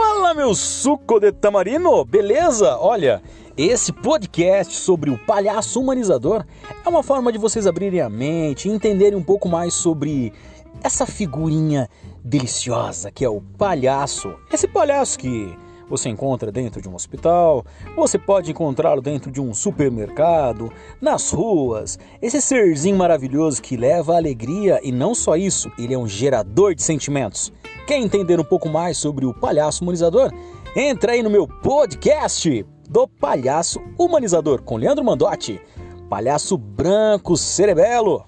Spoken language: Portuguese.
Fala, meu suco de tamarino, beleza? Olha, esse podcast sobre o palhaço humanizador é uma forma de vocês abrirem a mente e entenderem um pouco mais sobre essa figurinha deliciosa que é o palhaço. Esse palhaço que você encontra dentro de um hospital, você pode encontrá-lo dentro de um supermercado, nas ruas. Esse serzinho maravilhoso que leva alegria e não só isso, ele é um gerador de sentimentos. Quer entender um pouco mais sobre o palhaço humanizador? Entra aí no meu podcast do Palhaço Humanizador com Leandro Mandotti, palhaço branco cerebelo.